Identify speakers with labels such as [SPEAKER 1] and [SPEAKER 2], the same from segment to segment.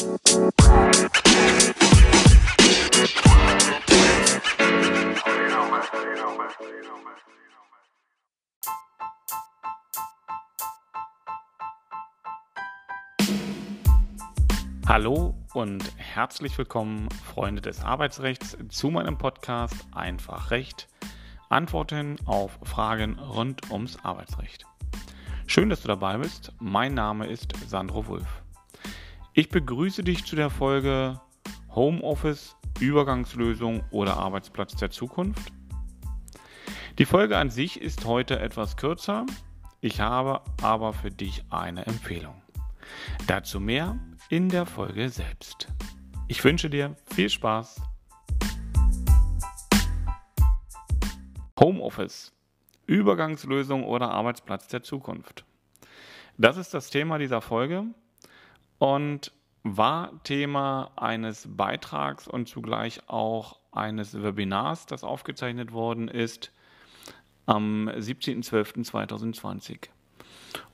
[SPEAKER 1] Hallo und herzlich willkommen, Freunde des Arbeitsrechts, zu meinem Podcast Einfach Recht. Antworten auf Fragen rund ums Arbeitsrecht. Schön, dass du dabei bist. Mein Name ist Sandro Wulff. Ich begrüße dich zu der Folge Homeoffice, Übergangslösung oder Arbeitsplatz der Zukunft. Die Folge an sich ist heute etwas kürzer. Ich habe aber für dich eine Empfehlung. Dazu mehr in der Folge selbst. Ich wünsche dir viel Spaß. Homeoffice. Übergangslösung oder Arbeitsplatz der Zukunft. Das ist das Thema dieser Folge und war Thema eines Beitrags und zugleich auch eines Webinars, das aufgezeichnet worden ist am 17.12.2020.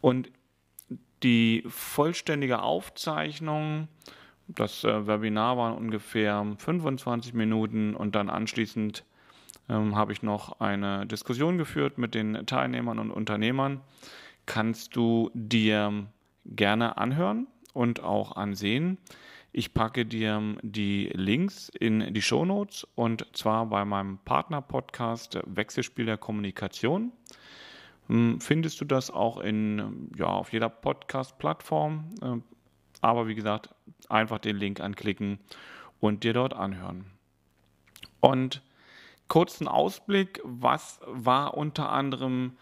[SPEAKER 1] Und die vollständige Aufzeichnung, das äh, Webinar waren ungefähr 25 Minuten und dann anschließend ähm, habe ich noch eine Diskussion geführt mit den Teilnehmern und Unternehmern. Kannst du dir gerne anhören und auch ansehen. Ich packe dir die Links in die Shownotes und zwar bei meinem Partner-Podcast Wechselspiel der Kommunikation. Hm, findest du das auch in, ja, auf jeder Podcast-Plattform. Ähm, aber wie gesagt, einfach den Link anklicken und dir dort anhören. Und kurzen Ausblick, was war unter anderem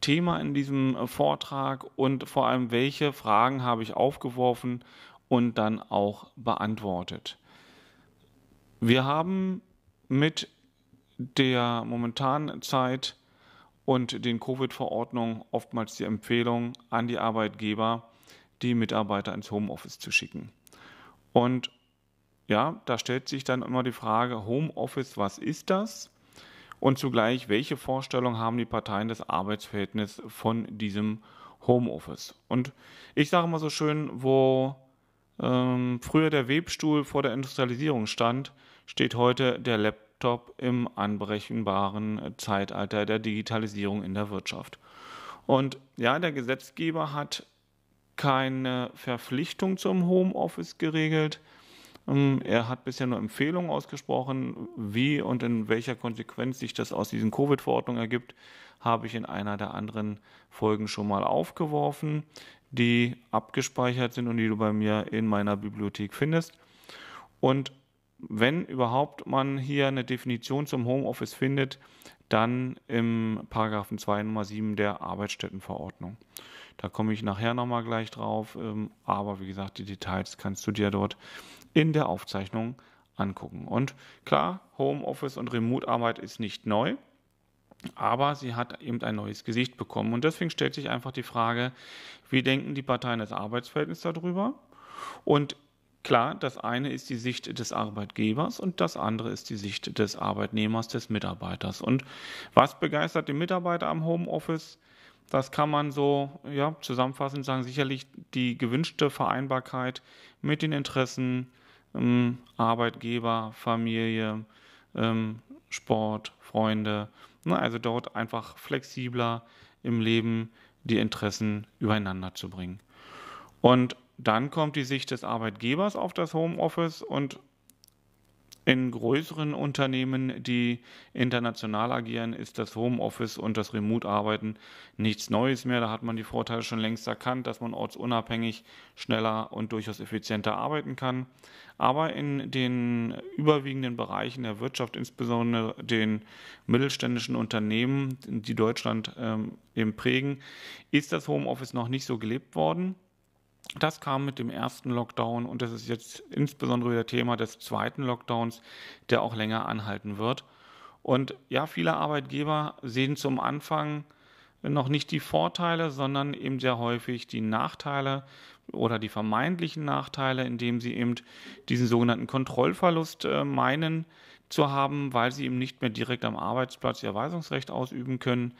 [SPEAKER 1] Thema in diesem äh, Vortrag und vor allem welche Fragen habe ich aufgeworfen und dann auch beantwortet. Wir haben mit der momentanen Zeit und den Covid-Verordnungen oftmals die Empfehlung an die Arbeitgeber, die Mitarbeiter ins Homeoffice zu schicken. Und ja, da stellt sich dann immer die Frage, Homeoffice, was ist das? Und zugleich, welche Vorstellung haben die Parteien des Arbeitsverhältnisses von diesem Homeoffice? Und ich sage mal so schön, wo ähm, früher der Webstuhl vor der Industrialisierung stand, steht heute der Laptop im anbrechenbaren Zeitalter der Digitalisierung in der Wirtschaft. Und ja, der Gesetzgeber hat keine Verpflichtung zum Homeoffice geregelt. Ähm, er hat bisher nur Empfehlungen ausgesprochen, wie und in welcher Konsequenz sich das aus diesen Covid-Verordnungen ergibt, habe ich in einer der anderen Folgen schon mal aufgeworfen, die abgespeichert sind und die du bei mir in meiner Bibliothek findest. Und wenn überhaupt man hier eine Definition zum Homeoffice findet, dann im Paragraphen 2 Nummer 7 der Arbeitsstättenverordnung. Da komme ich nachher nochmal gleich drauf, ähm, aber wie gesagt, die Details kannst du dir dort in der Aufzeichnung angucken. Und klar, Homeoffice und Remote-Arbeit ist nicht neu, aber sie hat eben ein neues Gesicht bekommen. Und deswegen stellt sich einfach die Frage, wie denken die Parteien des Arbeitsverhältnisses darüber? Und Klar, das eine ist die Sicht des Arbeitgebers und das andere ist die Sicht des Arbeitnehmers, des Mitarbeiters. Und was begeistert den Mitarbeiter am Homeoffice? Das kann man so ja, zusammenfassend sagen, sicherlich die gewünschte Vereinbarkeit mit den Interessen Arbeitgeber, Familie, ähm, Sport, Freunde. Ne, also dort einfach flexibler im Leben die Interessen übereinander zu bringen. Und dann kommt die Sicht des Arbeitgebers auf das Homeoffice und in größeren Unternehmen, die international agieren, ist das Homeoffice und das Remote-Arbeiten nichts Neues mehr. Da hat man die Vorteile schon längst erkannt, dass man ortsunabhängig schneller und durchaus effizienter arbeiten kann. Aber in den überwiegenden Bereichen der Wirtschaft, insbesondere den mittelständischen Unternehmen, die Deutschland ähm, eben prägen, ist das Homeoffice noch nicht so gelebt worden. Das kam mit dem ersten Lockdown und das ist jetzt insbesondere wieder Thema des zweiten Lockdowns, der auch länger anhalten wird. Und ja, viele Arbeitgeber sehen zum Anfang noch nicht die Vorteile, sondern eben sehr häufig die Nachteile oder die vermeintlichen Nachteile, indem sie eben diesen sogenannten Kontrollverlust äh, meinen, zu haben, weil sie eben nicht mehr direkt am Arbeitsplatz ihr Weisungsrecht ausüben können.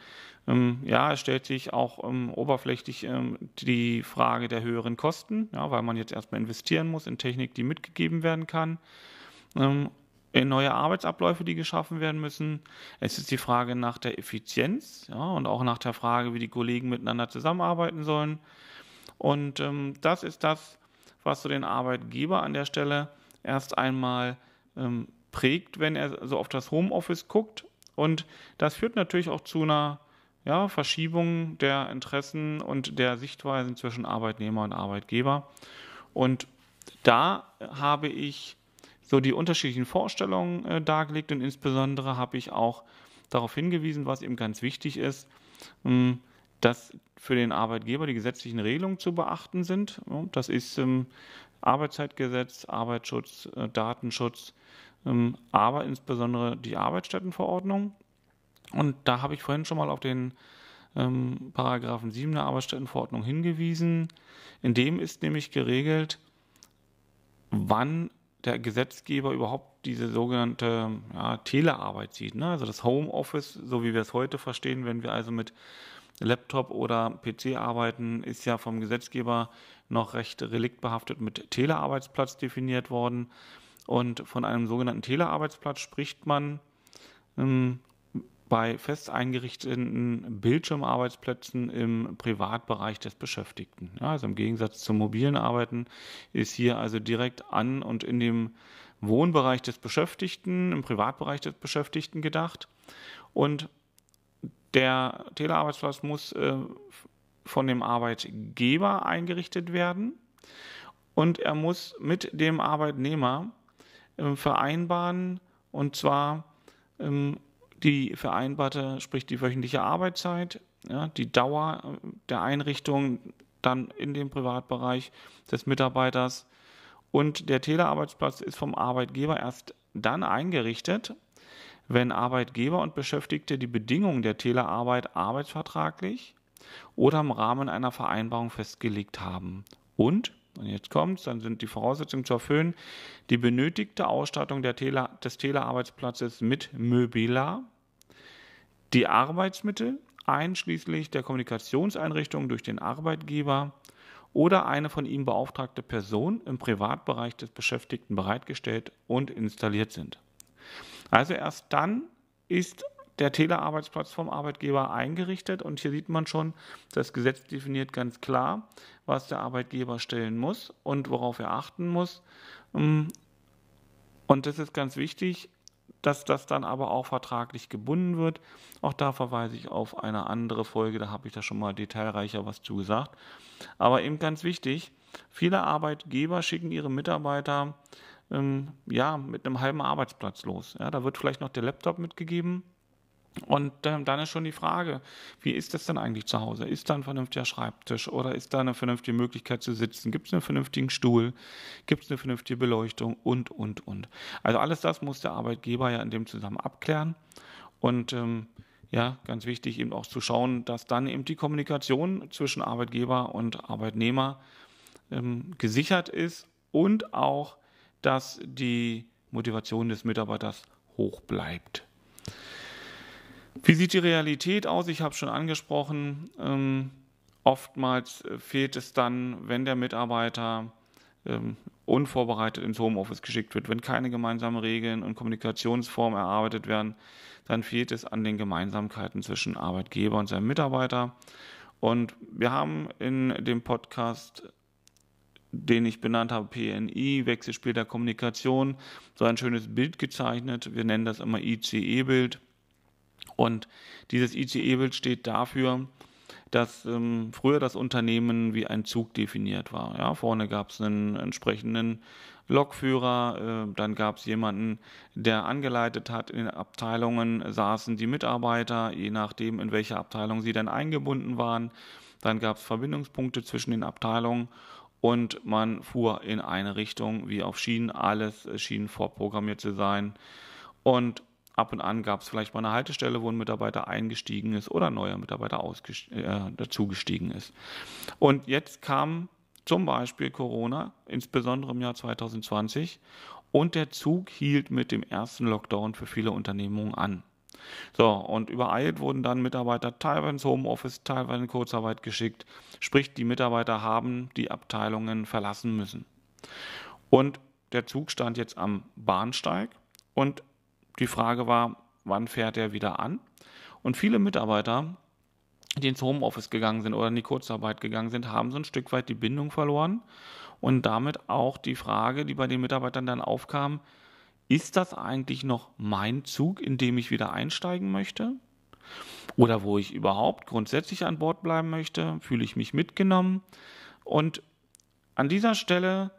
[SPEAKER 1] Ähm, ja, es stellt sich auch ähm, oberflächlich ähm, die Frage der höheren Kosten, ja, weil man jetzt erstmal investieren muss in Technik, die mitgegeben werden kann. Ähm, in neue Arbeitsabläufe, die geschaffen werden müssen. Es ist die Frage nach der Effizienz ja, und auch nach der Frage, wie die Kollegen miteinander zusammenarbeiten sollen. Und ähm, das ist das, was so den Arbeitgeber an der Stelle erst einmal ähm, prägt, wenn er so auf das Homeoffice guckt. Und das führt natürlich auch zu einer ja, Verschiebung der Interessen und der Sichtweisen zwischen Arbeitnehmer und Arbeitgeber. Und da habe ich so die unterschiedlichen Vorstellungen äh, dargelegt und insbesondere habe ich auch darauf hingewiesen, was eben ganz wichtig ist, ähm, dass für den Arbeitgeber die gesetzlichen Regelungen zu beachten sind. Das ist ähm, Arbeitszeitgesetz, Arbeitsschutz, äh, Datenschutz, aber insbesondere die Arbeitsstättenverordnung. Und da habe ich vorhin schon mal auf den ähm, Paragraphen 7 der Arbeitsstättenverordnung hingewiesen. In dem ist nämlich geregelt, wann der Gesetzgeber überhaupt diese sogenannte ja, Telearbeit sieht. Ne? Also das Homeoffice, so wie wir es heute verstehen, wenn wir also mit Laptop oder PC arbeiten, ist ja vom Gesetzgeber noch recht reliktbehaftet mit Telearbeitsplatz definiert worden. Und von einem sogenannten Telearbeitsplatz spricht man ähm, bei fest eingerichteten Bildschirmarbeitsplätzen im Privatbereich des Beschäftigten. Ja, also im Gegensatz zum mobilen Arbeiten ist hier also direkt an und in dem Wohnbereich des Beschäftigten, im Privatbereich des Beschäftigten gedacht. Und der Telearbeitsplatz muss äh, von dem Arbeitgeber eingerichtet werden und er muss mit dem Arbeitnehmer vereinbaren, und zwar ähm, die vereinbarte, sprich die wöchentliche Arbeitszeit, die Dauer äh, der Einrichtung dann in dem Privatbereich des Mitarbeiters und der Telearbeitsplatz ist vom Arbeitgeber erst dann eingerichtet, wenn Arbeitgeber und Beschäftigte die Bedingungen der Telearbeit arbeitsvertraglich oder im Rahmen einer Vereinbarung festgelegt haben. Und, und jetzt kommt's, dann sind die Voraussetzungen zu erfüllen, die benötigte Ausstattung der Tele, des Telearbeitsplatzes mit Möbila, die Arbeitsmittel einschließlich der Kommunikationseinrichtungen durch den Arbeitgeber oder eine von ihm beauftragte Person im Privatbereich des Beschäftigten bereitgestellt und installiert sind. Also erst dann ist der Telearbeitsplatz vom Arbeitgeber eingerichtet und hier sieht man schon, das Gesetz definiert ganz klar, was der Arbeitgeber stellen muss und worauf er achten muss. Und das ist ganz wichtig, dass das dann aber auch vertraglich gebunden wird. Auch da verweise ich auf eine andere Folge, da habe ich da schon mal detailreicher was zu gesagt. Aber eben ganz wichtig, viele Arbeitgeber schicken ihre Mitarbeiter ähm, ja, mit einem halben Arbeitsplatz los. Ja, da wird vielleicht noch der Laptop mitgegeben. Und ähm, dann ist schon die Frage, wie ist das denn eigentlich zu Hause? Ist da ein vernünftiger Schreibtisch oder ist da eine vernünftige Möglichkeit zu sitzen? Gibt es einen vernünftigen Stuhl? Gibt es eine vernünftige Beleuchtung? Und, und, und. Also alles das muss der Arbeitgeber ja in dem Zusammen abklären. Und ähm, ja, ganz wichtig eben auch zu schauen, dass dann eben die Kommunikation zwischen Arbeitgeber und Arbeitnehmer ähm, gesichert ist und auch dass die Motivation des Mitarbeiters hoch bleibt. Wie sieht die Realität aus? Ich habe schon angesprochen, ähm, oftmals fehlt es dann, wenn der Mitarbeiter ähm, unvorbereitet ins Homeoffice geschickt wird, wenn keine gemeinsamen Regeln und Kommunikationsformen erarbeitet werden, dann fehlt es an den Gemeinsamkeiten zwischen Arbeitgeber und seinem Mitarbeiter. Und wir haben in dem Podcast den ich benannt habe, PNI, Wechselspiel der Kommunikation, so ein schönes Bild gezeichnet. Wir nennen das immer ICE-Bild. Und dieses ICE-Bild steht dafür, dass ähm, früher das Unternehmen wie ein Zug definiert war. Ja, vorne gab es einen entsprechenden Lokführer, äh, dann gab es jemanden, der angeleitet hat. In den Abteilungen saßen die Mitarbeiter, je nachdem, in welcher Abteilung sie dann eingebunden waren. Dann gab es Verbindungspunkte zwischen den Abteilungen und man fuhr in eine Richtung wie auf Schienen. Alles schien vorprogrammiert zu sein. Und ab und an gab es vielleicht mal eine Haltestelle, wo ein Mitarbeiter eingestiegen ist oder ein neuer Mitarbeiter äh, dazugestiegen ist. Und jetzt kam zum Beispiel Corona, insbesondere im Jahr 2020, und der Zug hielt mit dem ersten Lockdown für viele Unternehmungen an. So, und übereilt wurden dann Mitarbeiter teilweise ins Homeoffice, teilweise in Kurzarbeit geschickt. Sprich, die Mitarbeiter haben die Abteilungen verlassen müssen. Und der Zug stand jetzt am Bahnsteig und die Frage war, wann fährt er wieder an? Und viele Mitarbeiter, die ins Homeoffice gegangen sind oder in die Kurzarbeit gegangen sind, haben so ein Stück weit die Bindung verloren und damit auch die Frage, die bei den Mitarbeitern dann aufkam, ist das eigentlich noch mein Zug, in dem ich wieder einsteigen möchte? Oder wo ich überhaupt grundsätzlich an Bord bleiben möchte? Fühle ich mich mitgenommen? Und an dieser Stelle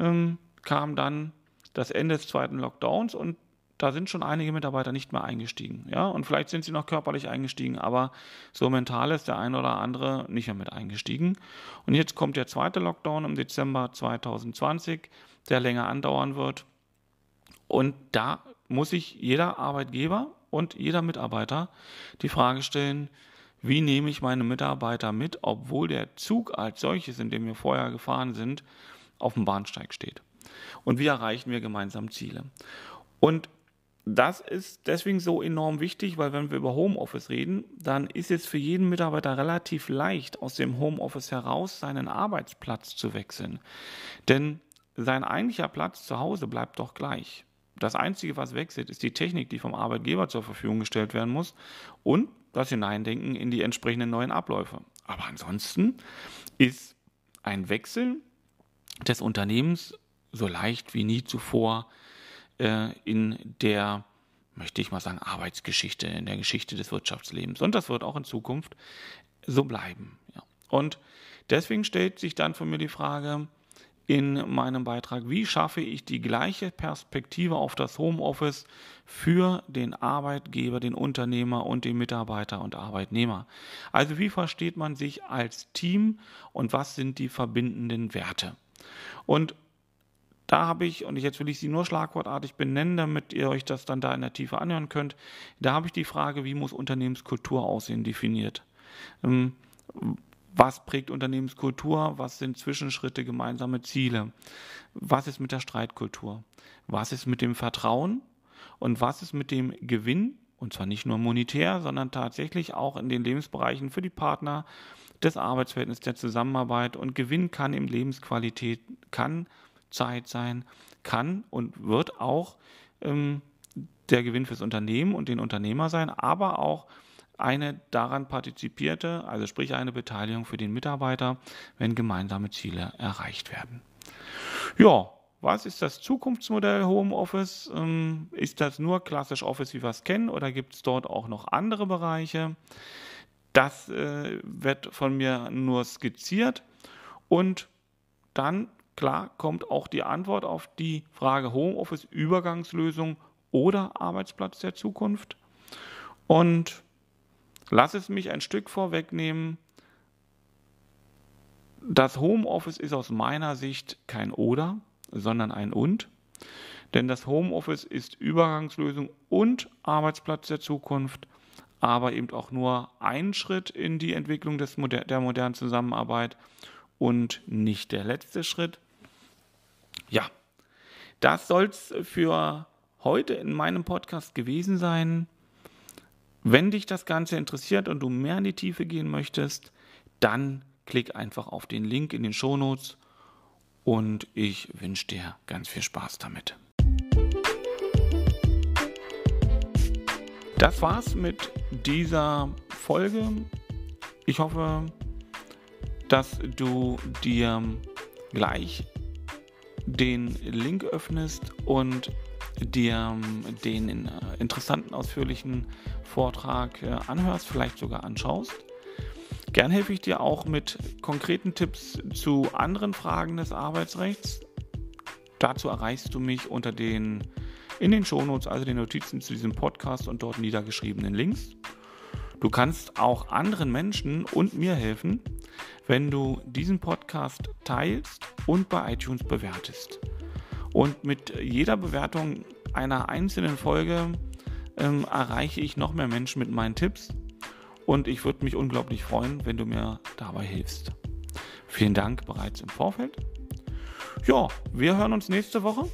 [SPEAKER 1] ähm, kam dann das Ende des zweiten Lockdowns und da sind schon einige Mitarbeiter nicht mehr eingestiegen. Ja, und vielleicht sind sie noch körperlich eingestiegen, aber so mental ist der eine oder andere nicht mehr mit eingestiegen. Und jetzt kommt der zweite Lockdown im Dezember 2020, der länger andauern wird. Und da muss sich jeder Arbeitgeber und jeder Mitarbeiter die Frage stellen, wie nehme ich meine Mitarbeiter mit, obwohl der Zug als solches, in dem wir vorher gefahren sind, auf dem Bahnsteig steht. Und wie erreichen wir gemeinsam Ziele? Und das ist deswegen so enorm wichtig, weil wenn wir über Homeoffice reden, dann ist es für jeden Mitarbeiter relativ leicht, aus dem Homeoffice heraus seinen Arbeitsplatz zu wechseln. Denn sein eigentlicher Platz zu Hause bleibt doch gleich. Das Einzige, was wechselt, ist die Technik, die vom Arbeitgeber zur Verfügung gestellt werden muss und das Hineindenken in die entsprechenden neuen Abläufe. Aber ansonsten ist ein Wechsel des Unternehmens so leicht wie nie zuvor äh, in der, möchte ich mal sagen, Arbeitsgeschichte, in der Geschichte des Wirtschaftslebens. Und das wird auch in Zukunft so bleiben. Ja. Und deswegen stellt sich dann von mir die Frage in meinem Beitrag, wie schaffe ich die gleiche Perspektive auf das Homeoffice für den Arbeitgeber, den Unternehmer und den Mitarbeiter und Arbeitnehmer. Also wie versteht man sich als Team und was sind die verbindenden Werte? Und da habe ich, und jetzt will ich sie nur schlagwortartig benennen, damit ihr euch das dann da in der Tiefe anhören könnt, da habe ich die Frage, wie muss Unternehmenskultur aussehen, definiert. Ähm, was prägt Unternehmenskultur? Was sind Zwischenschritte, gemeinsame Ziele? Was ist mit der Streitkultur? Was ist mit dem Vertrauen? Und was ist mit dem Gewinn? Und zwar nicht nur monetär, sondern tatsächlich auch in den Lebensbereichen für die Partner des Arbeitsverhältnisses, der Zusammenarbeit. Und Gewinn kann im Lebensqualität, kann Zeit sein, kann und wird auch ähm, der Gewinn fürs Unternehmen und den Unternehmer sein, aber auch eine daran partizipierte, also sprich eine Beteiligung für den Mitarbeiter, wenn gemeinsame Ziele erreicht werden. Ja, was ist das Zukunftsmodell Homeoffice? Ähm, ist das nur klassisch Office, wie wir es kennen, oder gibt es dort auch noch andere Bereiche? Das äh, wird von mir nur skizziert und dann klar kommt auch die Antwort auf die Frage Homeoffice, Übergangslösung oder Arbeitsplatz der Zukunft. Und lass es mich ein Stück vorwegnehmen. Das Homeoffice ist aus meiner Sicht kein oder, sondern ein und. Denn das Homeoffice ist Übergangslösung und Arbeitsplatz der Zukunft, aber eben auch nur ein Schritt in die Entwicklung des, der modernen Zusammenarbeit und nicht der letzte Schritt. Ja, das soll es für heute in meinem Podcast gewesen sein. Wenn dich das Ganze interessiert und du mehr in die Tiefe gehen möchtest, dann klick einfach auf den Link in den Shownotes und ich wünsche dir ganz viel Spaß damit. Das war's mit dieser Folge. Ich hoffe, dass du dir gleich den Link öffnest und dir ähm, den äh, interessanten, ausführlichen Vortrag äh, anhörst, vielleicht sogar anschaust. Gern helfe ich dir auch mit konkreten Tipps zu anderen Fragen des Arbeitsrechts. Dazu erreichst du mich unter den in den Shownotes, also den Notizen zu diesem Podcast und dort niedergeschriebenen Links. Du kannst auch anderen Menschen und mir helfen, wenn du diesen Podcast teilst und bei iTunes bewertest. Und mit jeder Bewertung einer einzelnen Folge ähm, erreiche ich noch mehr Menschen mit meinen Tipps. Und ich würde mich unglaublich freuen, wenn du mir dabei hilfst. Vielen Dank bereits im Vorfeld. Ja, wir hören uns nächste Woche.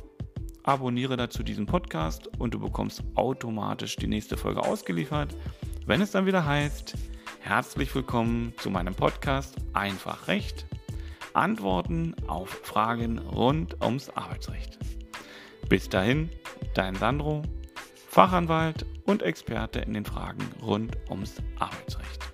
[SPEAKER 1] abonniere dazu diesen Podcast und du bekommst automatisch die nächste Folge ausgeliefert, wenn es dann wieder heißt, herzlich willkommen zu meinem Podcast Einfach Recht. Antworten auf Fragen rund ums Arbeitsrecht. Bis dahin, dein Sandro, Fachanwalt und Experte in den Fragen rund ums Arbeitsrecht.